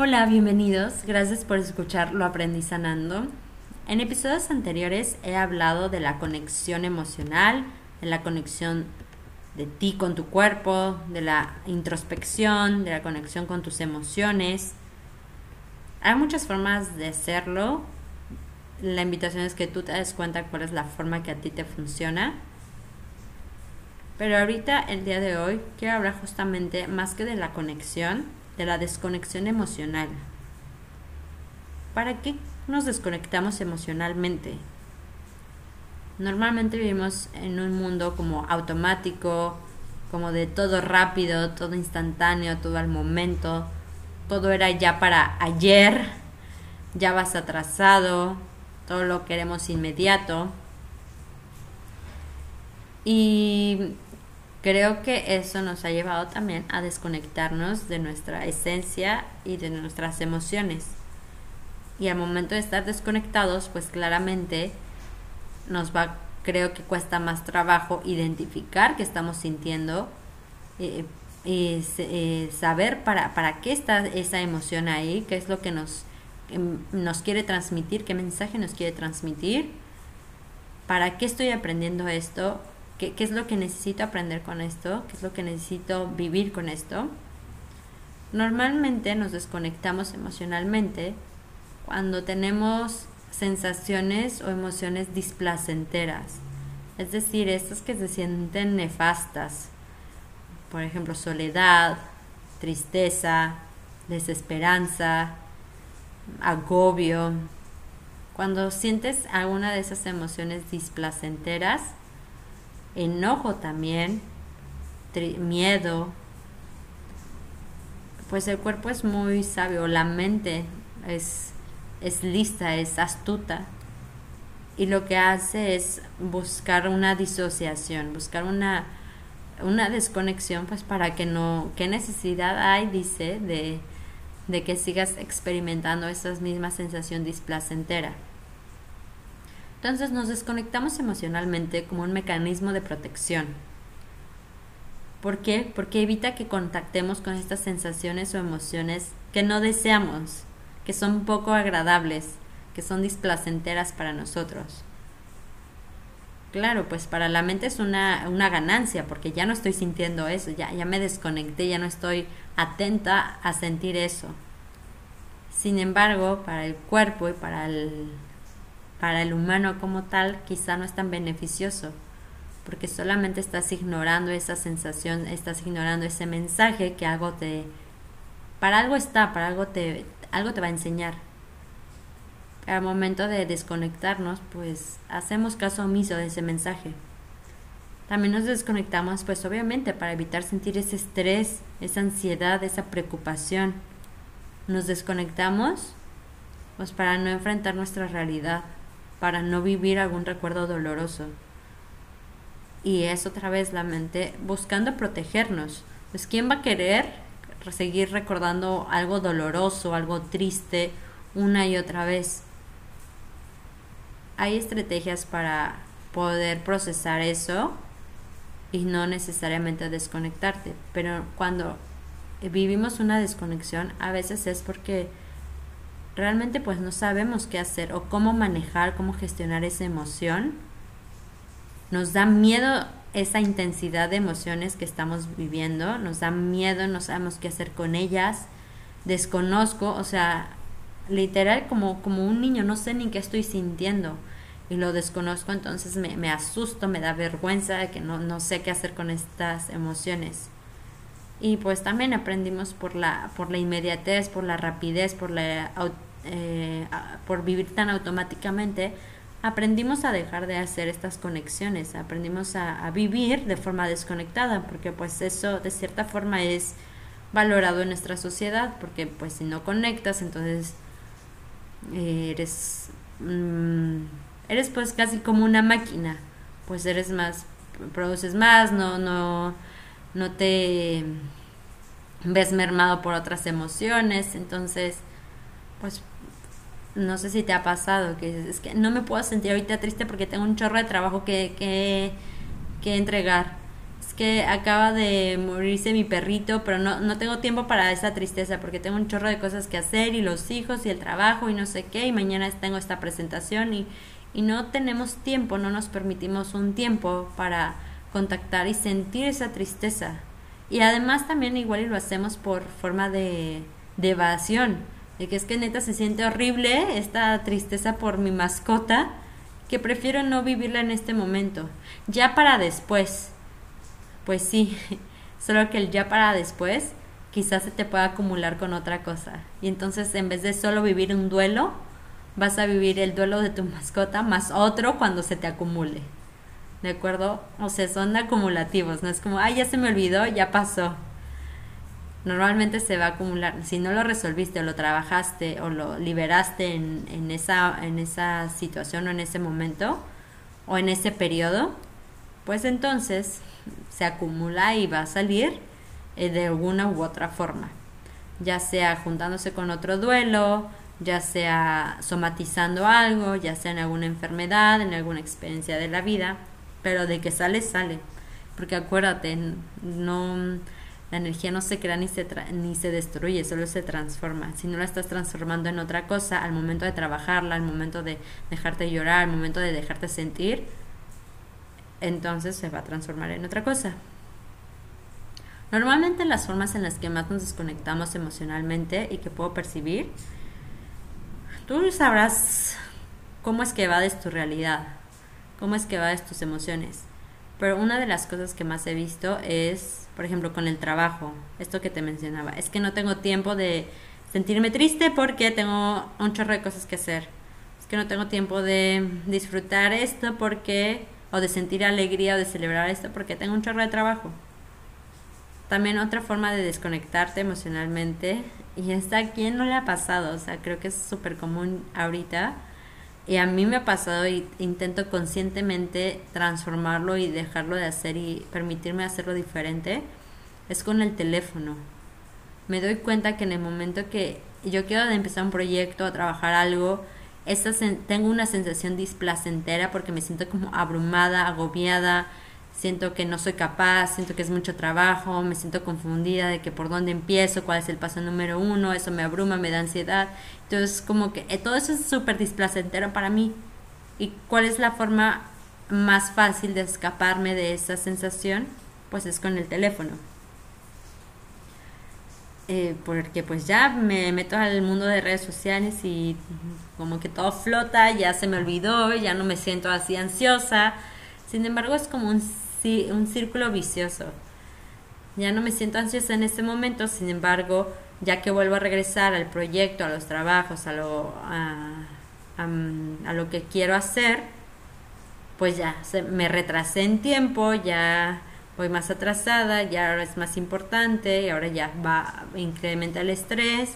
Hola, bienvenidos. Gracias por escuchar Lo Aprendí Sanando. En episodios anteriores he hablado de la conexión emocional, de la conexión de ti con tu cuerpo, de la introspección, de la conexión con tus emociones. Hay muchas formas de hacerlo. La invitación es que tú te des cuenta cuál es la forma que a ti te funciona. Pero ahorita, el día de hoy, quiero hablar justamente más que de la conexión, de la desconexión emocional. ¿Para qué nos desconectamos emocionalmente? Normalmente vivimos en un mundo como automático, como de todo rápido, todo instantáneo, todo al momento, todo era ya para ayer, ya vas atrasado, todo lo queremos inmediato. Y creo que eso nos ha llevado también a desconectarnos de nuestra esencia y de nuestras emociones. Y al momento de estar desconectados, pues claramente nos va, creo que cuesta más trabajo identificar qué estamos sintiendo eh, y eh, saber para, para qué está esa emoción ahí, qué es lo que nos, em, nos quiere transmitir, qué mensaje nos quiere transmitir, para qué estoy aprendiendo esto, qué, qué es lo que necesito aprender con esto, qué es lo que necesito vivir con esto. Normalmente nos desconectamos emocionalmente cuando tenemos sensaciones o emociones displacenteras, es decir, estas que se sienten nefastas, por ejemplo, soledad, tristeza, desesperanza, agobio. Cuando sientes alguna de esas emociones displacenteras, enojo también, miedo, pues el cuerpo es muy sabio, la mente es es lista, es astuta y lo que hace es buscar una disociación, buscar una, una desconexión, pues para que no, ¿qué necesidad hay, dice, de, de que sigas experimentando esa misma sensación displacentera? Entonces nos desconectamos emocionalmente como un mecanismo de protección. ¿Por qué? Porque evita que contactemos con estas sensaciones o emociones que no deseamos que son poco agradables, que son displacenteras para nosotros. Claro, pues para la mente es una, una ganancia porque ya no estoy sintiendo eso, ya, ya me desconecté, ya no estoy atenta a sentir eso. Sin embargo, para el cuerpo y para el, para el humano como tal, quizá no es tan beneficioso, porque solamente estás ignorando esa sensación, estás ignorando ese mensaje que algo te... Para algo está, para algo te, algo te va a enseñar. Al momento de desconectarnos, pues hacemos caso omiso de ese mensaje. También nos desconectamos, pues obviamente, para evitar sentir ese estrés, esa ansiedad, esa preocupación. Nos desconectamos, pues para no enfrentar nuestra realidad, para no vivir algún recuerdo doloroso. Y es otra vez la mente buscando protegernos. Pues ¿quién va a querer seguir recordando algo doloroso, algo triste una y otra vez. Hay estrategias para poder procesar eso y no necesariamente desconectarte, pero cuando vivimos una desconexión a veces es porque realmente pues no sabemos qué hacer o cómo manejar, cómo gestionar esa emoción. Nos da miedo esa intensidad de emociones que estamos viviendo, nos da miedo, no sabemos qué hacer con ellas, desconozco, o sea, literal como, como un niño, no sé ni qué estoy sintiendo y lo desconozco, entonces me, me asusto, me da vergüenza de que no, no sé qué hacer con estas emociones. Y pues también aprendimos por la, por la inmediatez, por la rapidez, por, la, eh, por vivir tan automáticamente, aprendimos a dejar de hacer estas conexiones, aprendimos a, vivir de forma desconectada, porque pues eso de cierta forma es valorado en nuestra sociedad, porque pues si no conectas, entonces eh, eres, mm, eres pues casi como una máquina, pues eres más, produces más, no, no, no te ves mermado por otras emociones, entonces pues no sé si te ha pasado, que es que no me puedo sentir ahorita triste porque tengo un chorro de trabajo que, que, que entregar. es que acaba de morirse mi perrito, pero no, no tengo tiempo para esa tristeza porque tengo un chorro de cosas que hacer y los hijos y el trabajo y no sé qué y mañana tengo esta presentación y, y no tenemos tiempo, no nos permitimos un tiempo para contactar y sentir esa tristeza. Y además también igual y lo hacemos por forma de, de evasión, de que es que neta se siente horrible esta tristeza por mi mascota, que prefiero no vivirla en este momento, ya para después pues sí, solo que el ya para después quizás se te pueda acumular con otra cosa. Y entonces en vez de solo vivir un duelo, vas a vivir el duelo de tu mascota más otro cuando se te acumule. ¿De acuerdo? O sea, son acumulativos, no es como, ay, ya se me olvidó, ya pasó. Normalmente se va a acumular. Si no lo resolviste o lo trabajaste o lo liberaste en, en, esa, en esa situación o en ese momento o en ese periodo, pues entonces se acumula y va a salir eh, de alguna u otra forma, ya sea juntándose con otro duelo, ya sea somatizando algo, ya sea en alguna enfermedad, en alguna experiencia de la vida, pero de que sale, sale. Porque acuérdate, no, la energía no se crea ni se, ni se destruye, solo se transforma. Si no la estás transformando en otra cosa, al momento de trabajarla, al momento de dejarte llorar, al momento de dejarte sentir, entonces se va a transformar en otra cosa. Normalmente las formas en las que más nos desconectamos emocionalmente y que puedo percibir, tú sabrás cómo es que de tu realidad, cómo es que de tus emociones. Pero una de las cosas que más he visto es, por ejemplo, con el trabajo, esto que te mencionaba, es que no tengo tiempo de sentirme triste porque tengo un chorro de cosas que hacer. Es que no tengo tiempo de disfrutar esto porque o de sentir alegría o de celebrar esto porque tengo un chorro de trabajo. También otra forma de desconectarte emocionalmente, y esta a quién no le ha pasado, o sea, creo que es súper común ahorita, y a mí me ha pasado y intento conscientemente transformarlo y dejarlo de hacer y permitirme hacerlo diferente, es con el teléfono. Me doy cuenta que en el momento que yo quiero empezar un proyecto, a trabajar algo, tengo una sensación displacentera porque me siento como abrumada, agobiada, siento que no soy capaz, siento que es mucho trabajo, me siento confundida de que por dónde empiezo, cuál es el paso número uno, eso me abruma, me da ansiedad. Entonces, como que eh, todo eso es súper displacentero para mí. ¿Y cuál es la forma más fácil de escaparme de esa sensación? Pues es con el teléfono. Eh, porque pues ya me meto al mundo de redes sociales y como que todo flota, ya se me olvidó, ya no me siento así ansiosa. Sin embargo, es como un, un círculo vicioso. Ya no me siento ansiosa en este momento, sin embargo, ya que vuelvo a regresar al proyecto, a los trabajos, a lo, a, a lo que quiero hacer, pues ya se, me retrasé en tiempo, ya voy más atrasada, ya ahora es más importante, y ahora ya va, incrementa el estrés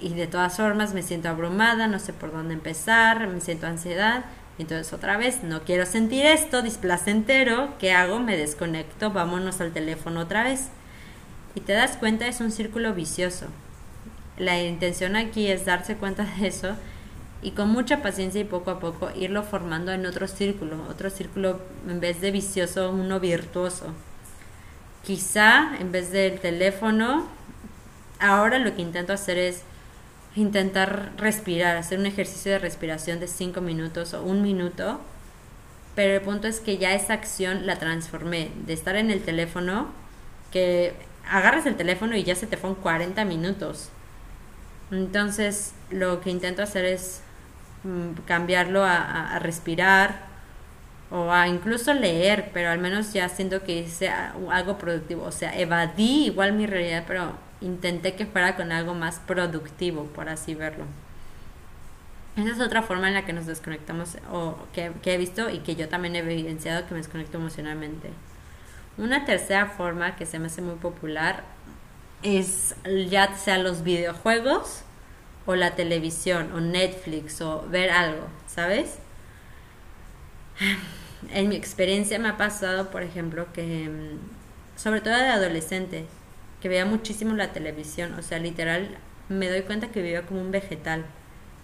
y de todas formas me siento abrumada, no sé por dónde empezar, me siento ansiedad. Entonces otra vez, no quiero sentir esto, displacentero, ¿qué hago? Me desconecto, vámonos al teléfono otra vez. Y te das cuenta, es un círculo vicioso. La intención aquí es darse cuenta de eso y con mucha paciencia y poco a poco irlo formando en otro círculo, otro círculo en vez de vicioso, uno virtuoso. Quizá en vez del teléfono, ahora lo que intento hacer es intentar respirar, hacer un ejercicio de respiración de 5 minutos o un minuto, pero el punto es que ya esa acción la transformé de estar en el teléfono, que agarras el teléfono y ya se te fueron 40 minutos. Entonces lo que intento hacer es mm, cambiarlo a, a respirar, o a incluso leer, pero al menos ya siento que hice algo productivo, o sea, evadí igual mi realidad, pero intenté que fuera con algo más productivo, por así verlo. Esa es otra forma en la que nos desconectamos o que, que he visto y que yo también he evidenciado que me desconecto emocionalmente. Una tercera forma que se me hace muy popular es ya sea los videojuegos o la televisión o Netflix o ver algo, ¿sabes? En mi experiencia me ha pasado, por ejemplo, que mm, sobre todo de adolescente, que veía muchísimo la televisión, o sea, literal, me doy cuenta que vivía como un vegetal.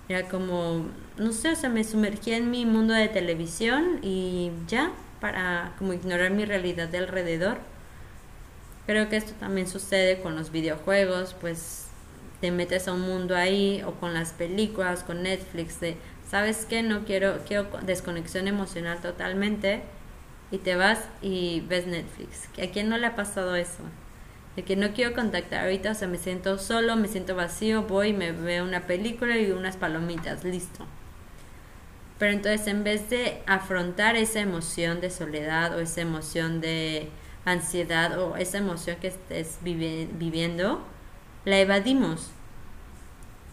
Era como, no sé, o sea, me sumergía en mi mundo de televisión y ya, para como ignorar mi realidad de alrededor. Creo que esto también sucede con los videojuegos, pues te metes a un mundo ahí o con las películas, con Netflix, de, ¿sabes qué? No quiero, quiero desconexión emocional totalmente y te vas y ves Netflix. ¿A quién no le ha pasado eso? De que no quiero contactar ahorita, o sea, me siento solo, me siento vacío, voy, me veo una película y unas palomitas, listo. Pero entonces en vez de afrontar esa emoción de soledad o esa emoción de ansiedad o esa emoción que estés viviendo, la evadimos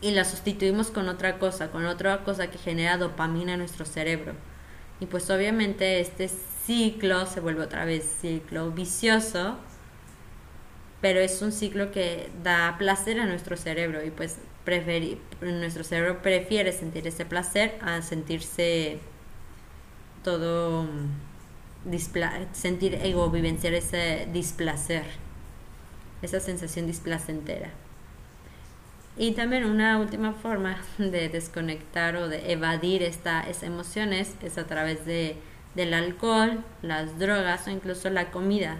y la sustituimos con otra cosa, con otra cosa que genera dopamina en nuestro cerebro. Y pues obviamente este ciclo se vuelve otra vez ciclo vicioso, pero es un ciclo que da placer a nuestro cerebro y pues nuestro cerebro prefiere sentir ese placer a sentirse todo sentir ego vivenciar ese displacer esa sensación displacentera y también una última forma de desconectar o de evadir estas emociones es a través de del alcohol, las drogas o incluso la comida.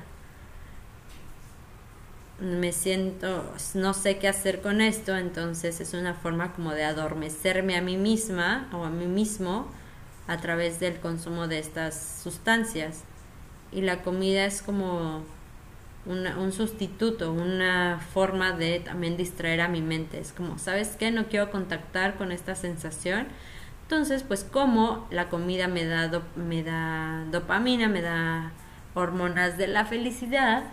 Me siento, no sé qué hacer con esto, entonces es una forma como de adormecerme a mí misma o a mí mismo a través del consumo de estas sustancias. Y la comida es como un sustituto, una forma de también distraer a mi mente. Es como, ¿sabes qué? No quiero contactar con esta sensación entonces, pues como la comida me da, me da dopamina, me da hormonas de la felicidad,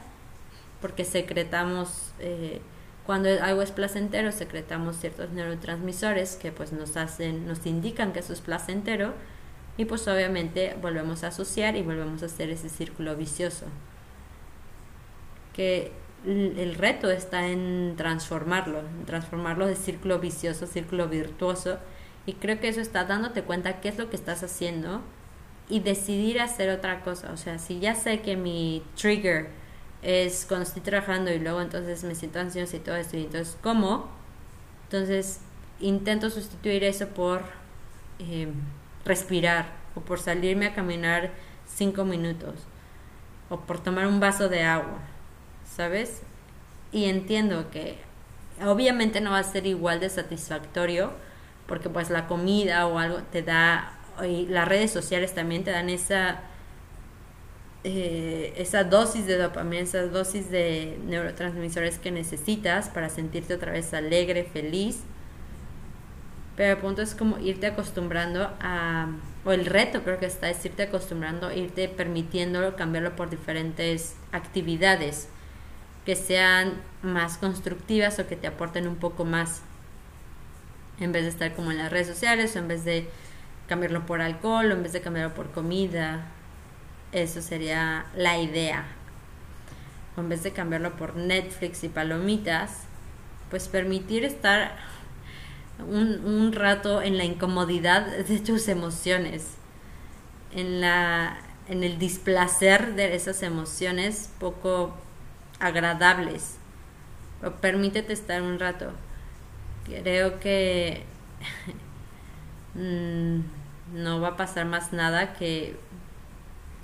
porque secretamos, eh, cuando algo es placentero, secretamos ciertos neurotransmisores que pues nos hacen, nos indican que eso es placentero, y pues obviamente volvemos a asociar y volvemos a hacer ese círculo vicioso. Que el reto está en transformarlo, en transformarlo de círculo vicioso, círculo virtuoso, y creo que eso está dándote cuenta qué es lo que estás haciendo y decidir hacer otra cosa. O sea, si ya sé que mi trigger es cuando estoy trabajando y luego entonces me siento ansiosa y todo esto, y entonces, ¿cómo? Entonces, intento sustituir eso por em, respirar o por salirme a caminar cinco minutos o por tomar un vaso de agua, ¿sabes? Y entiendo que obviamente no va a ser igual de satisfactorio porque pues la comida o algo te da, y las redes sociales también te dan esa, eh, esa dosis de dopamina, esa dosis de neurotransmisores que necesitas para sentirte otra vez alegre, feliz. Pero el punto es como irte acostumbrando a, o el reto creo que está, es irte acostumbrando, irte permitiéndolo, cambiarlo por diferentes actividades que sean más constructivas o que te aporten un poco más en vez de estar como en las redes sociales o en vez de cambiarlo por alcohol o en vez de cambiarlo por comida. Eso sería la idea. O en vez de cambiarlo por Netflix y palomitas, pues permitir estar un, un rato en la incomodidad de tus emociones, en, la, en el displacer de esas emociones poco agradables. Permítete estar un rato creo que mm, no va a pasar más nada que,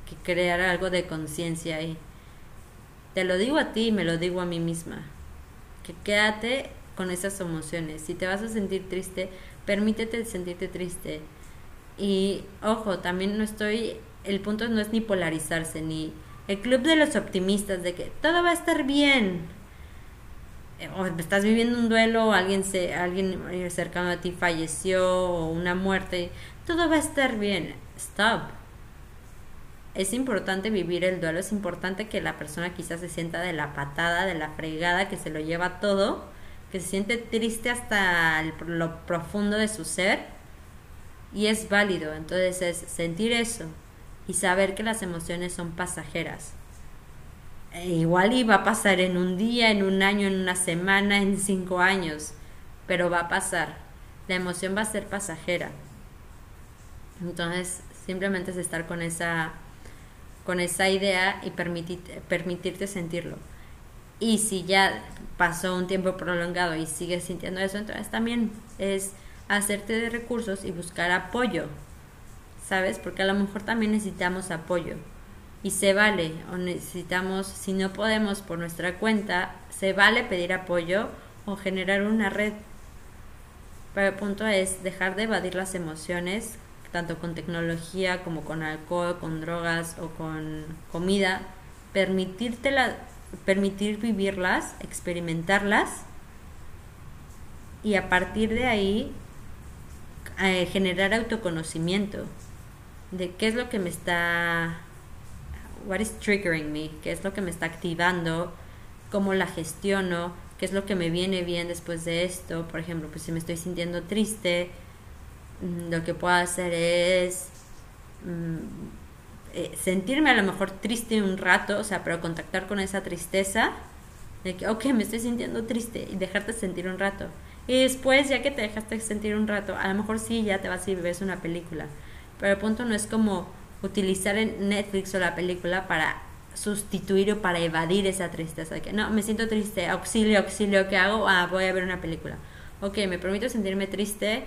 que crear algo de conciencia ahí. Te lo digo a ti me lo digo a mí misma. Que quédate con esas emociones. Si te vas a sentir triste, permítete sentirte triste. Y ojo, también no estoy, el punto no es ni polarizarse, ni el club de los optimistas de que todo va a estar bien o estás viviendo un duelo, alguien, se, alguien cercano a ti falleció, o una muerte, todo va a estar bien. Stop. Es importante vivir el duelo, es importante que la persona quizás se sienta de la patada, de la fregada, que se lo lleva todo, que se siente triste hasta lo profundo de su ser, y es válido. Entonces es sentir eso y saber que las emociones son pasajeras eh, igual iba a pasar en un día, en un año, en una semana, en cinco años, pero va a pasar. La emoción va a ser pasajera. Entonces, simplemente es estar con esa, con esa idea y permitirte sentirlo. Y si ya pasó un tiempo prolongado y sigues sintiendo eso, entonces también es hacerte de recursos y buscar apoyo, ¿sabes? Porque a lo mejor también necesitamos apoyo y se vale o necesitamos, si no podemos por nuestra cuenta, se vale pedir apoyo o generar una red. Pero el punto es dejar de evadir las emociones, tanto con tecnología como con alcohol, con drogas o con comida, permitírtela, permitir vivirlas, experimentarlas y a partir de ahí eh, generar autoconocimiento de qué es lo que me está what is triggering me, qué es lo que me está activando, cómo la gestiono, qué es lo que me viene bien después de esto. Por ejemplo, pues si me estoy sintiendo triste, mm, lo que puedo hacer es mm, eh, sentirme a lo mejor triste un rato, o sea, pero contactar con esa tristeza, de que, ok, me estoy sintiendo triste y dejarte sentir un rato. Y después, ya que te dejaste sentir un rato, a lo mejor sí, ya te vas y ves una película. Pero el punto no es como utilizar en Netflix o la película para sustituir o para evadir esa tristeza. Que no, me siento triste, auxilio, auxilio, ¿qué hago? Ah, voy a ver una película. Ok, me permito sentirme triste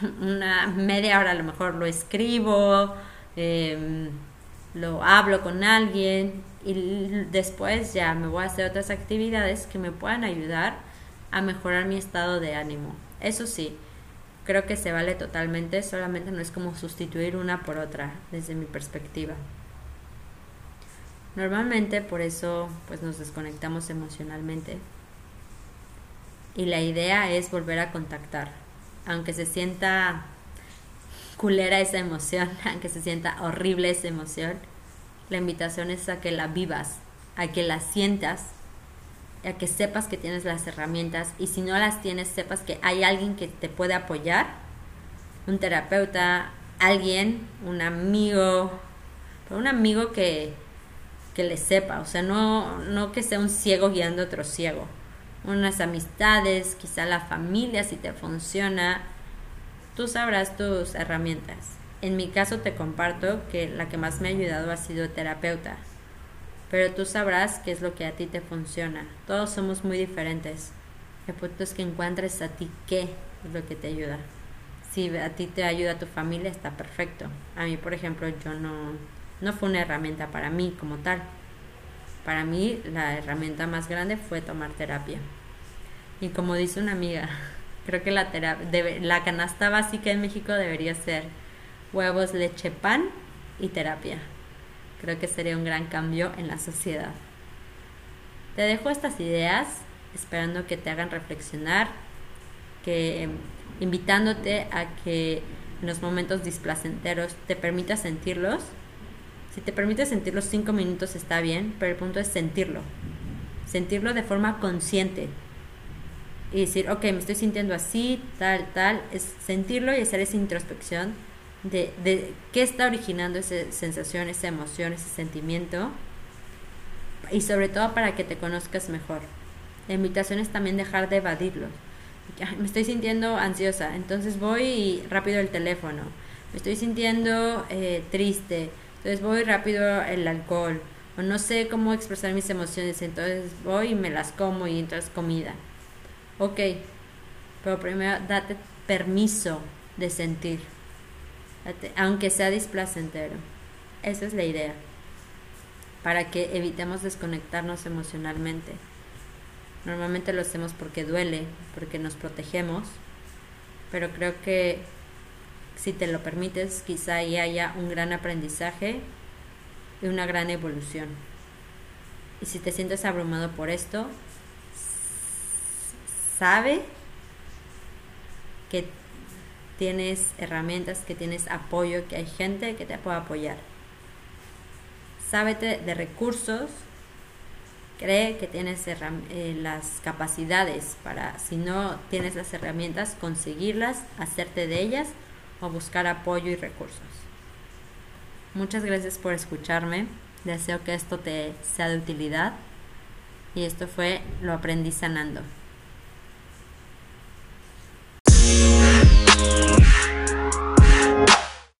una media hora a lo mejor lo escribo, em, lo hablo con alguien y después ya me voy a hacer otras actividades que me puedan ayudar a mejorar mi estado de ánimo. Eso sí, creo que se vale totalmente, solamente no es como sustituir una por otra desde mi perspectiva. Normalmente por eso pues nos desconectamos emocionalmente. Y la idea es volver a contactar, aunque se sienta culera esa emoción, aunque se sienta horrible esa emoción, la invitación es a que la vivas, a que la sientas, a que sepas que tienes las herramientas y si no las tienes, sepas que hay alguien que te puede apoyar, un terapeuta, alguien, un amigo, un amigo que, que le sepa, o sea, no, no que sea un ciego guiando a otro ciego, unas amistades, quizá la familia si te funciona, tú sabrás tus herramientas. En mi caso te comparto que la que más me ha ayudado ha sido terapeuta pero tú sabrás qué es lo que a ti te funciona. Todos somos muy diferentes. El punto es que encuentres a ti qué es lo que te ayuda. Si a ti te ayuda tu familia, está perfecto. A mí, por ejemplo, yo no, no fue una herramienta para mí como tal. Para mí, la herramienta más grande fue tomar terapia. Y como dice una amiga, creo que la, debe, la canasta básica en México debería ser huevos, leche, pan y terapia. Creo que sería un gran cambio en la sociedad. Te dejo estas ideas esperando que te hagan reflexionar, que invitándote a que en los momentos displacenteros te permitas sentirlos. Si te permites sentirlos cinco minutos está bien, pero el punto es sentirlo. Sentirlo de forma consciente. Y decir, ok, me estoy sintiendo así, tal, tal. Es sentirlo y hacer esa introspección de, de qué está originando esa sensación, esa emoción, ese sentimiento y sobre todo para que te conozcas mejor. La invitación es también dejar de evadirlo. me estoy sintiendo ansiosa, entonces voy y rápido el teléfono. Me estoy sintiendo eh, triste, entonces voy rápido el alcohol. O no sé cómo expresar mis emociones, entonces voy y me las como y entonces comida. Ok, pero primero date permiso de sentir aunque sea displacentero. Esa es la idea, para que evitemos desconectarnos emocionalmente. Normalmente lo hacemos porque duele, porque nos protegemos, pero creo que si te lo permites, quizá ahí haya un gran aprendizaje y una gran evolución. Y si te sientes abrumado por esto, sabe que tienes herramientas, que tienes apoyo, que hay gente que te puede apoyar. Sábete de recursos, cree que tienes eh, las capacidades para, si no tienes las herramientas, conseguirlas, hacerte de ellas o buscar apoyo y recursos. Muchas gracias por escucharme. Deseo que esto te sea de utilidad. Y esto fue Lo aprendí sanando.